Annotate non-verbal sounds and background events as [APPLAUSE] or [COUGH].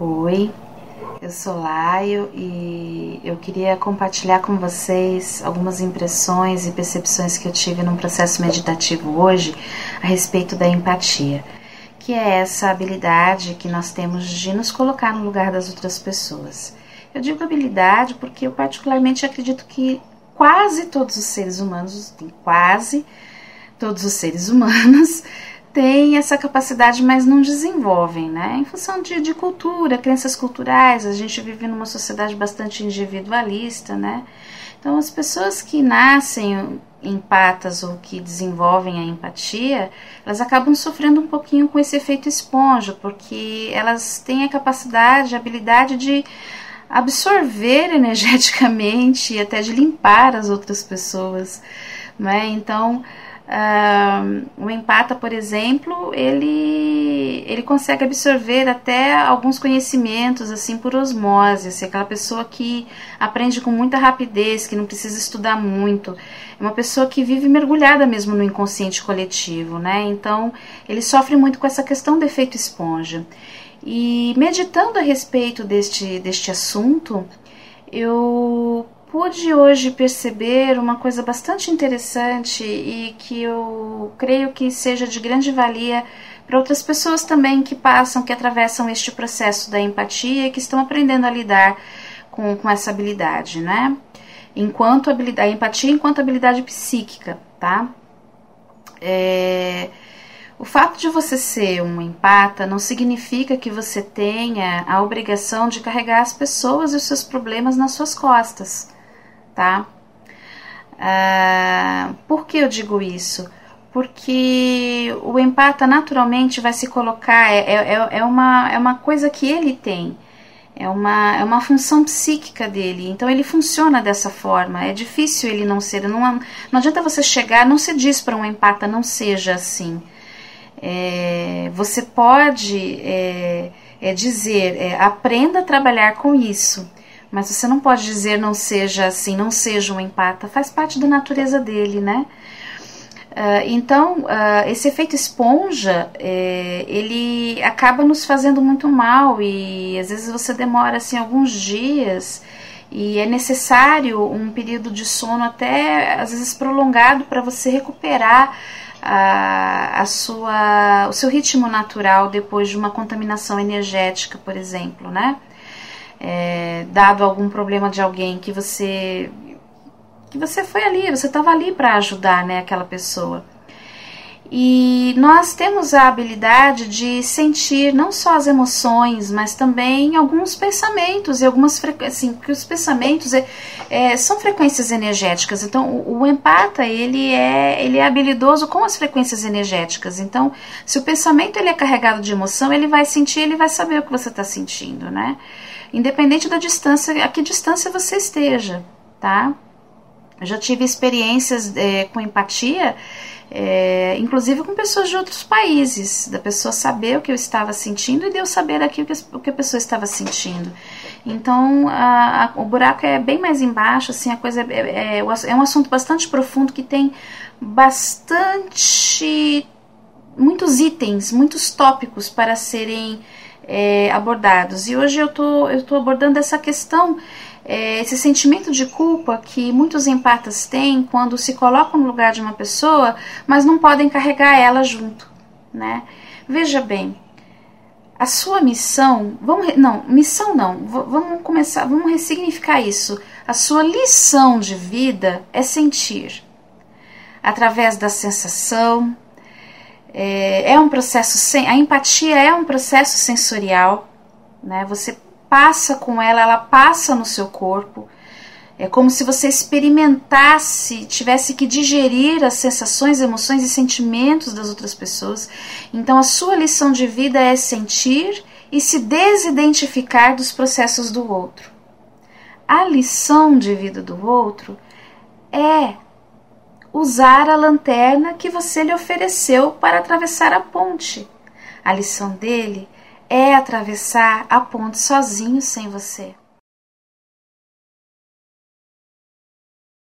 Oi, eu sou Laio e eu queria compartilhar com vocês algumas impressões e percepções que eu tive num processo meditativo hoje a respeito da empatia, que é essa habilidade que nós temos de nos colocar no lugar das outras pessoas. Eu digo habilidade porque eu particularmente acredito que quase todos os seres humanos, quase todos os seres humanos têm essa capacidade, mas não desenvolvem, né? Em função de, de cultura, crenças culturais, a gente vive numa sociedade bastante individualista, né? Então, as pessoas que nascem empatas ou que desenvolvem a empatia, elas acabam sofrendo um pouquinho com esse efeito esponja, porque elas têm a capacidade, a habilidade de absorver [LAUGHS] energeticamente e até de limpar as outras pessoas, né? Então, Uh, o empata, por exemplo, ele, ele consegue absorver até alguns conhecimentos assim por osmose, assim, aquela pessoa que aprende com muita rapidez, que não precisa estudar muito, é uma pessoa que vive mergulhada mesmo no inconsciente coletivo, né? Então ele sofre muito com essa questão do efeito esponja. E meditando a respeito deste, deste assunto, eu pude hoje perceber uma coisa bastante interessante e que eu creio que seja de grande valia para outras pessoas também que passam, que atravessam este processo da empatia e que estão aprendendo a lidar com, com essa habilidade, né? Enquanto habilidade, a empatia enquanto habilidade psíquica, tá? É, o fato de você ser um empata não significa que você tenha a obrigação de carregar as pessoas e os seus problemas nas suas costas tá? Ah, por que eu digo isso? Porque o empata naturalmente vai se colocar, é, é, é, uma, é uma coisa que ele tem, é uma, é uma função psíquica dele, então ele funciona dessa forma. É difícil ele não ser, não, não adianta você chegar, não se diz para um empata, não seja assim. É, você pode é, é dizer, é, aprenda a trabalhar com isso. Mas você não pode dizer não seja assim, não seja um empata, faz parte da natureza dele, né? Uh, então, uh, esse efeito esponja, é, ele acaba nos fazendo muito mal e às vezes você demora assim alguns dias e é necessário um período de sono até às vezes prolongado para você recuperar a, a sua, o seu ritmo natural depois de uma contaminação energética, por exemplo, né? É, dado algum problema de alguém que você que você foi ali, você estava ali para ajudar, né, aquela pessoa. E nós temos a habilidade de sentir não só as emoções, mas também alguns pensamentos e algumas frequências, assim, que os pensamentos é, é, são frequências energéticas. Então, o, o, empata ele é ele é habilidoso com as frequências energéticas. Então, se o pensamento ele é carregado de emoção, ele vai sentir, ele vai saber o que você está sentindo, né? independente da distância, a que distância você esteja, tá? Eu já tive experiências é, com empatia, é, inclusive com pessoas de outros países, da pessoa saber o que eu estava sentindo e de eu saber aqui o que, o que a pessoa estava sentindo. Então, a, a, o buraco é bem mais embaixo, assim, a coisa é, é, é, é um assunto bastante profundo que tem bastante muitos itens, muitos tópicos para serem é, abordados. E hoje eu tô, eu tô abordando essa questão, é, esse sentimento de culpa que muitos empatas têm quando se colocam no lugar de uma pessoa, mas não podem carregar ela junto, né? Veja bem, a sua missão, vamos, não, missão não, vamos começar, vamos ressignificar isso. A sua lição de vida é sentir através da sensação, é, é um processo, sem, a empatia é um processo sensorial, né? Você passa com ela, ela passa no seu corpo. É como se você experimentasse, tivesse que digerir as sensações, emoções e sentimentos das outras pessoas. Então, a sua lição de vida é sentir e se desidentificar dos processos do outro. A lição de vida do outro é usar a lanterna que você lhe ofereceu para atravessar a ponte. A lição dele é atravessar a ponte sozinho sem você.